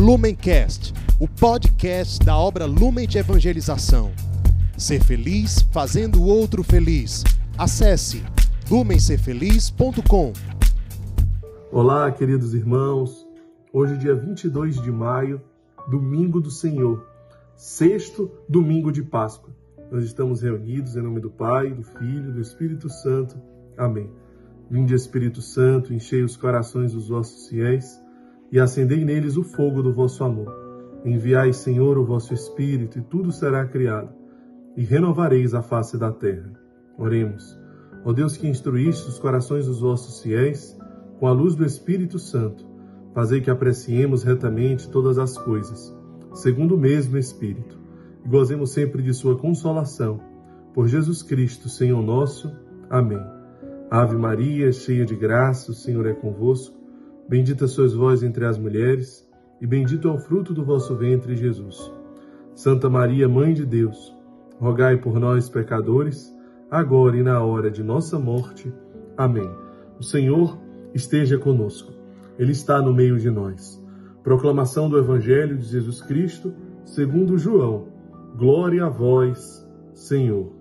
Lumencast, o podcast da obra Lumen de Evangelização. Ser feliz fazendo o outro feliz. Acesse lumencerfeliz.com. Olá, queridos irmãos. Hoje, dia 22 de maio, domingo do Senhor, sexto domingo de Páscoa. Nós estamos reunidos em nome do Pai, do Filho do Espírito Santo. Amém. Vinde, Espírito Santo, enchei os corações dos vossos fiéis e acendei neles o fogo do vosso amor. Enviai, Senhor, o vosso Espírito, e tudo será criado, e renovareis a face da terra. Oremos. Ó Deus que instruíste os corações dos vossos fiéis, com a luz do Espírito Santo, fazei que apreciemos retamente todas as coisas, segundo o mesmo Espírito, e gozemos sempre de sua consolação. Por Jesus Cristo, Senhor nosso. Amém. Ave Maria, cheia de graça, o Senhor é convosco. Bendita sois vós entre as mulheres, e bendito é o fruto do vosso ventre, Jesus. Santa Maria, Mãe de Deus, rogai por nós, pecadores, agora e na hora de nossa morte. Amém. O Senhor esteja conosco. Ele está no meio de nós. Proclamação do Evangelho de Jesus Cristo, segundo João. Glória a vós, Senhor.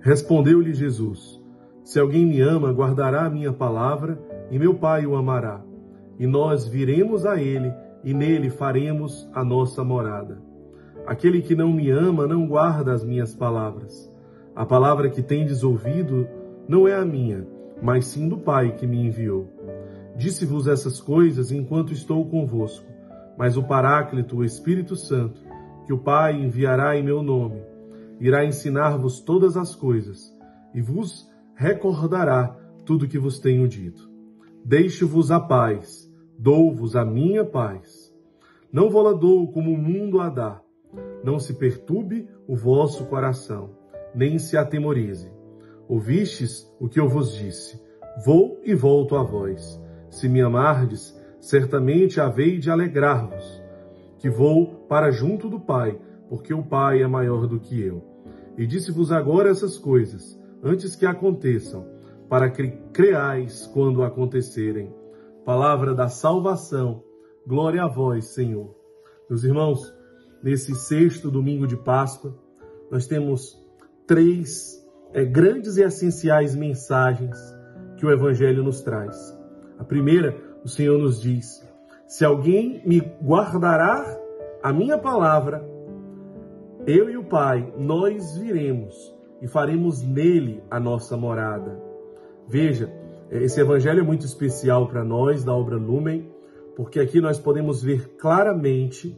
Respondeu-lhe Jesus: Se alguém me ama, guardará a minha palavra e meu Pai o amará. E nós viremos a ele, e nele faremos a nossa morada. Aquele que não me ama não guarda as minhas palavras. A palavra que tendes ouvido não é a minha, mas sim do Pai que me enviou. Disse-vos essas coisas enquanto estou convosco, mas o Paráclito, o Espírito Santo, que o Pai enviará em meu nome, irá ensinar-vos todas as coisas e vos recordará tudo que vos tenho dito. Deixo-vos a paz, dou-vos a minha paz. Não vou-la dou como o mundo a dá. Não se perturbe o vosso coração, nem se atemorize. Ouvistes o que eu vos disse. Vou e volto a vós. Se me amardes, certamente havei de alegrar-vos, que vou para junto do Pai, porque o Pai é maior do que eu. E disse-vos agora essas coisas, antes que aconteçam, para que creais quando acontecerem. Palavra da salvação. Glória a vós, Senhor. Meus irmãos, nesse sexto domingo de Páscoa, nós temos três é, grandes e essenciais mensagens que o Evangelho nos traz. A primeira, o Senhor nos diz: Se alguém me guardará a minha palavra, eu e o Pai, nós viremos e faremos nele a nossa morada. Veja, esse evangelho é muito especial para nós da obra Lumen, porque aqui nós podemos ver claramente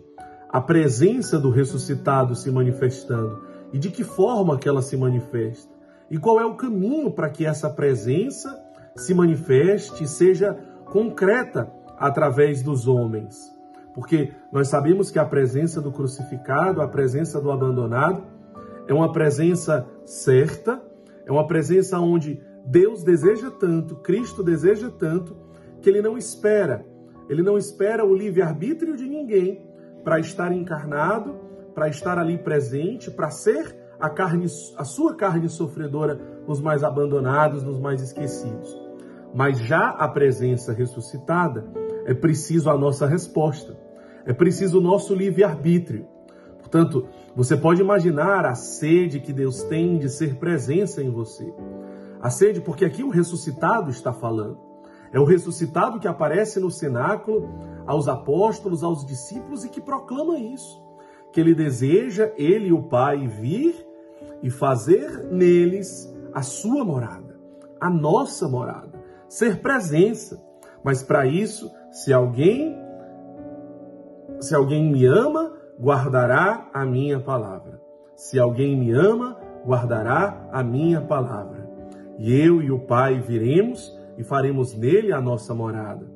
a presença do ressuscitado se manifestando e de que forma que ela se manifesta e qual é o caminho para que essa presença se manifeste e seja concreta através dos homens. Porque nós sabemos que a presença do crucificado, a presença do abandonado, é uma presença certa, é uma presença onde Deus deseja tanto, Cristo deseja tanto, que ele não espera, ele não espera o livre-arbítrio de ninguém para estar encarnado, para estar ali presente, para ser a carne, a sua carne sofredora nos mais abandonados, nos mais esquecidos. Mas já a presença ressuscitada, é preciso a nossa resposta. É preciso o nosso livre-arbítrio. Portanto, você pode imaginar a sede que Deus tem de ser presença em você. A sede, porque aqui o ressuscitado está falando. É o ressuscitado que aparece no cenáculo aos apóstolos, aos discípulos e que proclama isso. Que ele deseja, ele e o Pai, vir e fazer neles a sua morada, a nossa morada, ser presença. Mas para isso, se alguém se alguém me ama, guardará a minha palavra. Se alguém me ama, guardará a minha palavra e eu e o Pai viremos e faremos nele a nossa morada.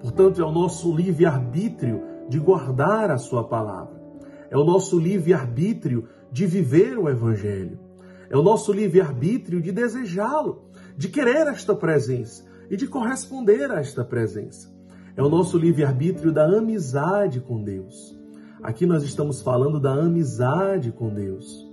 Portanto, é o nosso livre-arbítrio de guardar a Sua palavra. É o nosso livre-arbítrio de viver o Evangelho. É o nosso livre-arbítrio de desejá-lo, de querer esta presença e de corresponder a esta presença. É o nosso livre-arbítrio da amizade com Deus. Aqui nós estamos falando da amizade com Deus.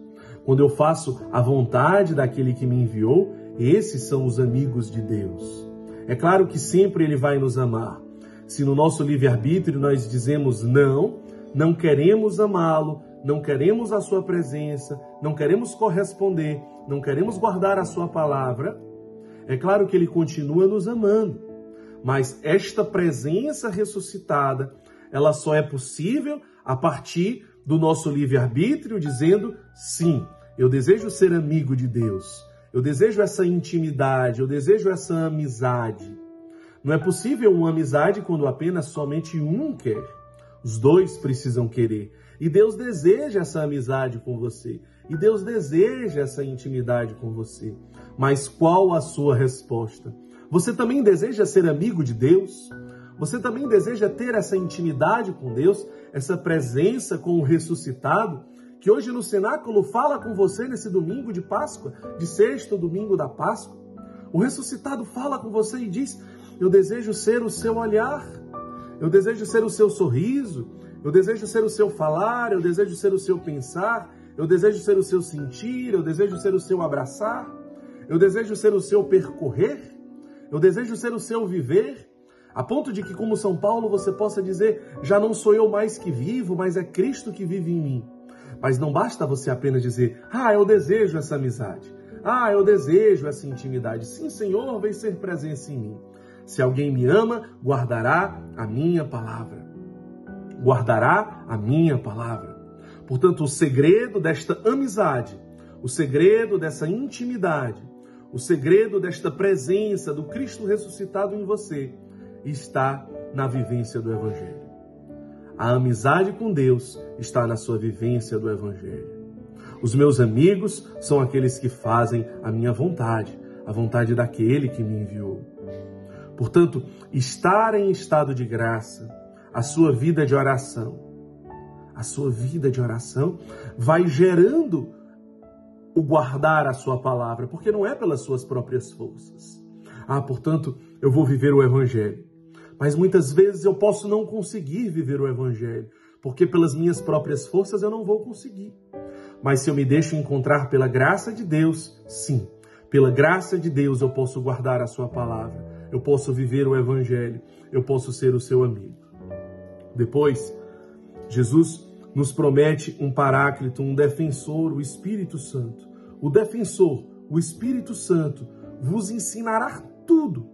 Quando eu faço a vontade daquele que me enviou, esses são os amigos de Deus. É claro que sempre ele vai nos amar. Se no nosso livre-arbítrio nós dizemos não, não queremos amá-lo, não queremos a sua presença, não queremos corresponder, não queremos guardar a sua palavra, é claro que ele continua nos amando. Mas esta presença ressuscitada, ela só é possível a partir do nosso livre-arbítrio, dizendo sim, eu desejo ser amigo de Deus, eu desejo essa intimidade, eu desejo essa amizade. Não é possível uma amizade quando apenas somente um quer. Os dois precisam querer. E Deus deseja essa amizade com você. E Deus deseja essa intimidade com você. Mas qual a sua resposta? Você também deseja ser amigo de Deus? Você também deseja ter essa intimidade com Deus, essa presença com o ressuscitado, que hoje no cenáculo fala com você nesse domingo de Páscoa, de sexto domingo da Páscoa? O ressuscitado fala com você e diz: Eu desejo ser o seu olhar, eu desejo ser o seu sorriso, eu desejo ser o seu falar, eu desejo ser o seu pensar, eu desejo ser o seu sentir, eu desejo ser o seu abraçar, eu desejo ser o seu percorrer, eu desejo ser o seu viver, a ponto de que, como São Paulo, você possa dizer: já não sou eu mais que vivo, mas é Cristo que vive em mim. Mas não basta você apenas dizer: ah, eu desejo essa amizade, ah, eu desejo essa intimidade. Sim, Senhor, vem ser presença em mim. Se alguém me ama, guardará a minha palavra. Guardará a minha palavra. Portanto, o segredo desta amizade, o segredo dessa intimidade, o segredo desta presença do Cristo ressuscitado em você está na vivência do Evangelho. A amizade com Deus está na sua vivência do Evangelho. Os meus amigos são aqueles que fazem a minha vontade, a vontade daquele que me enviou. Portanto, estar em estado de graça, a sua vida de oração, a sua vida de oração vai gerando o guardar a sua palavra, porque não é pelas suas próprias forças. Ah, portanto, eu vou viver o evangelho. Mas muitas vezes eu posso não conseguir viver o evangelho, porque pelas minhas próprias forças eu não vou conseguir. Mas se eu me deixo encontrar pela graça de Deus, sim, pela graça de Deus eu posso guardar a sua palavra eu posso viver o Evangelho, eu posso ser o seu amigo. Depois, Jesus nos promete um paráclito, um defensor, o Espírito Santo. O defensor, o Espírito Santo, vos ensinará tudo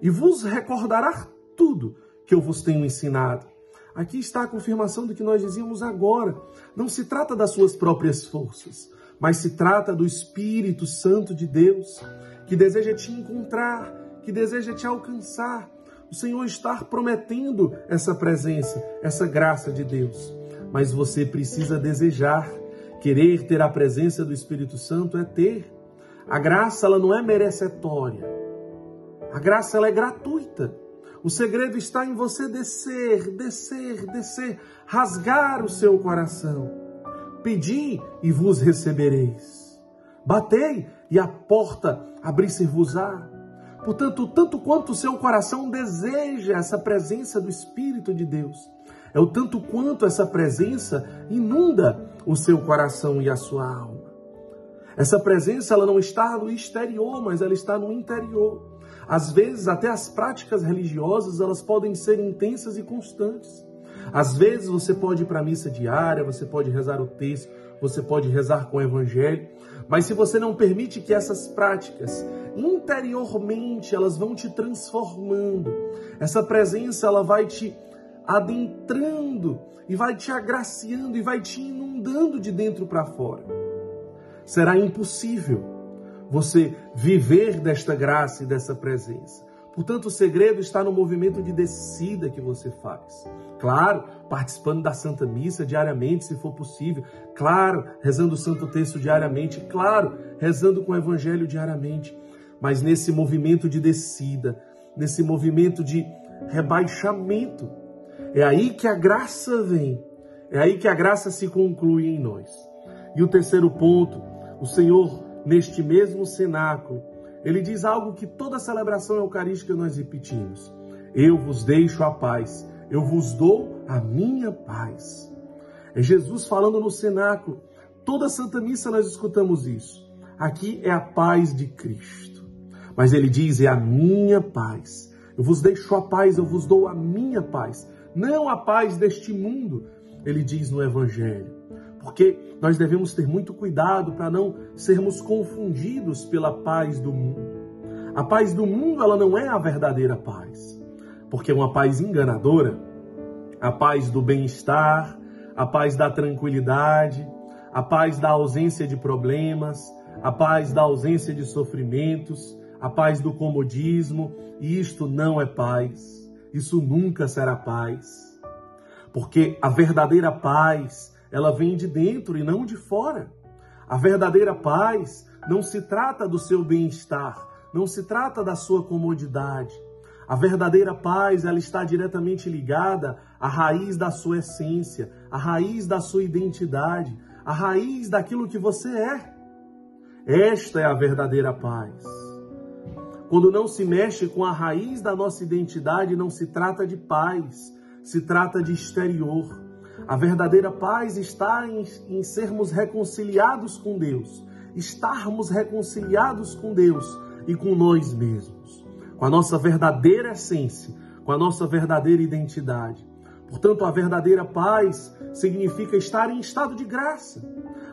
e vos recordará tudo que eu vos tenho ensinado. Aqui está a confirmação do que nós dizíamos agora. Não se trata das suas próprias forças, mas se trata do Espírito Santo de Deus, que deseja te encontrar, que deseja te alcançar. O Senhor está prometendo essa presença, essa graça de Deus. Mas você precisa desejar, querer ter a presença do Espírito Santo é ter. A graça ela não é merecetória. A graça ela é gratuita. O segredo está em você descer, descer, descer, rasgar o seu coração. Pedi e vos recebereis. Batei e a porta abrir-se-vos-á. Portanto, tanto quanto o seu coração deseja essa presença do Espírito de Deus, é o tanto quanto essa presença inunda o seu coração e a sua alma. Essa presença ela não está no exterior, mas ela está no interior. Às vezes, até as práticas religiosas, elas podem ser intensas e constantes. Às vezes você pode ir para a missa diária, você pode rezar o texto, você pode rezar com o evangelho, mas se você não permite que essas práticas interiormente elas vão te transformando, essa presença ela vai te adentrando e vai te agraciando e vai te inundando de dentro para fora. Será impossível você viver desta graça e dessa presença. Portanto, o segredo está no movimento de descida que você faz. Claro, participando da Santa Missa diariamente, se for possível. Claro, rezando o Santo Texto diariamente. Claro, rezando com o Evangelho diariamente. Mas nesse movimento de descida, nesse movimento de rebaixamento, é aí que a graça vem. É aí que a graça se conclui em nós. E o terceiro ponto, o Senhor, neste mesmo cenáculo, ele diz algo que toda celebração eucarística nós repetimos: Eu vos deixo a paz, eu vos dou a minha paz. É Jesus falando no cenáculo. Toda Santa Missa nós escutamos isso. Aqui é a paz de Cristo. Mas ele diz: É a minha paz Eu vos deixo a paz, eu vos dou a minha paz, não a paz deste mundo, ele diz no Evangelho. Porque nós devemos ter muito cuidado para não sermos confundidos pela paz do mundo. A paz do mundo, ela não é a verdadeira paz, porque é uma paz enganadora. A paz do bem-estar, a paz da tranquilidade, a paz da ausência de problemas, a paz da ausência de sofrimentos, a paz do comodismo, e isto não é paz. Isso nunca será paz. Porque a verdadeira paz, ela vem de dentro e não de fora. A verdadeira paz não se trata do seu bem-estar, não se trata da sua comodidade. A verdadeira paz, ela está diretamente ligada à raiz da sua essência, à raiz da sua identidade, à raiz daquilo que você é. Esta é a verdadeira paz. Quando não se mexe com a raiz da nossa identidade, não se trata de paz, se trata de exterior. A verdadeira paz está em, em sermos reconciliados com Deus, estarmos reconciliados com Deus e com nós mesmos, com a nossa verdadeira essência, com a nossa verdadeira identidade. Portanto, a verdadeira paz significa estar em estado de graça.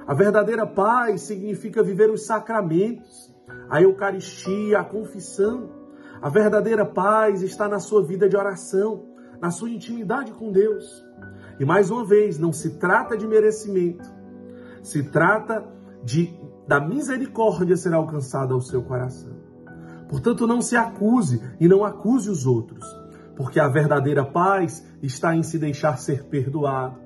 A verdadeira paz significa viver os sacramentos, a Eucaristia, a confissão. A verdadeira paz está na sua vida de oração, na sua intimidade com Deus. E mais uma vez, não se trata de merecimento, se trata de da misericórdia ser alcançada ao seu coração. Portanto, não se acuse e não acuse os outros, porque a verdadeira paz está em se deixar ser perdoado.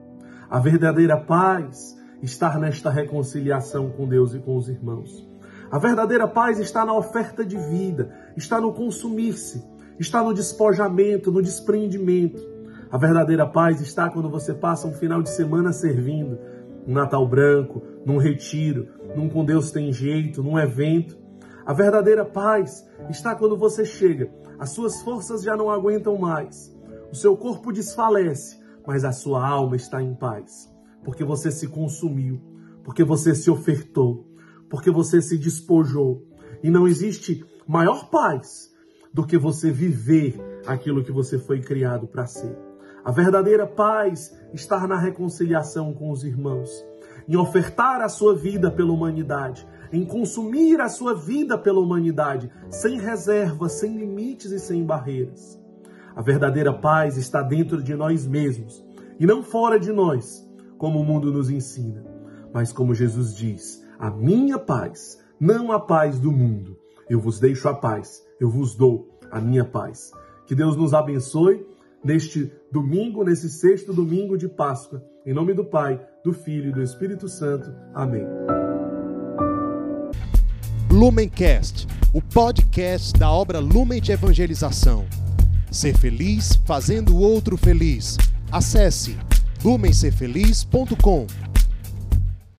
A verdadeira paz estar nesta reconciliação com Deus e com os irmãos. A verdadeira paz está na oferta de vida, está no consumir-se, está no despojamento, no despreendimento. A verdadeira paz está quando você passa um final de semana servindo, um Natal branco, num retiro, num com Deus tem jeito, num evento. A verdadeira paz está quando você chega, as suas forças já não aguentam mais, o seu corpo desfalece, mas a sua alma está em paz porque você se consumiu, porque você se ofertou, porque você se despojou. E não existe maior paz do que você viver aquilo que você foi criado para ser. A verdadeira paz está na reconciliação com os irmãos, em ofertar a sua vida pela humanidade, em consumir a sua vida pela humanidade, sem reservas, sem limites e sem barreiras. A verdadeira paz está dentro de nós mesmos e não fora de nós como o mundo nos ensina, mas como Jesus diz: a minha paz, não a paz do mundo. Eu vos deixo a paz, eu vos dou a minha paz. Que Deus nos abençoe neste domingo, nesse sexto domingo de Páscoa. Em nome do Pai, do Filho e do Espírito Santo. Amém. Lumencast, o podcast da obra Lumen de Evangelização. Ser feliz fazendo o outro feliz. Acesse lumencerfeliz.com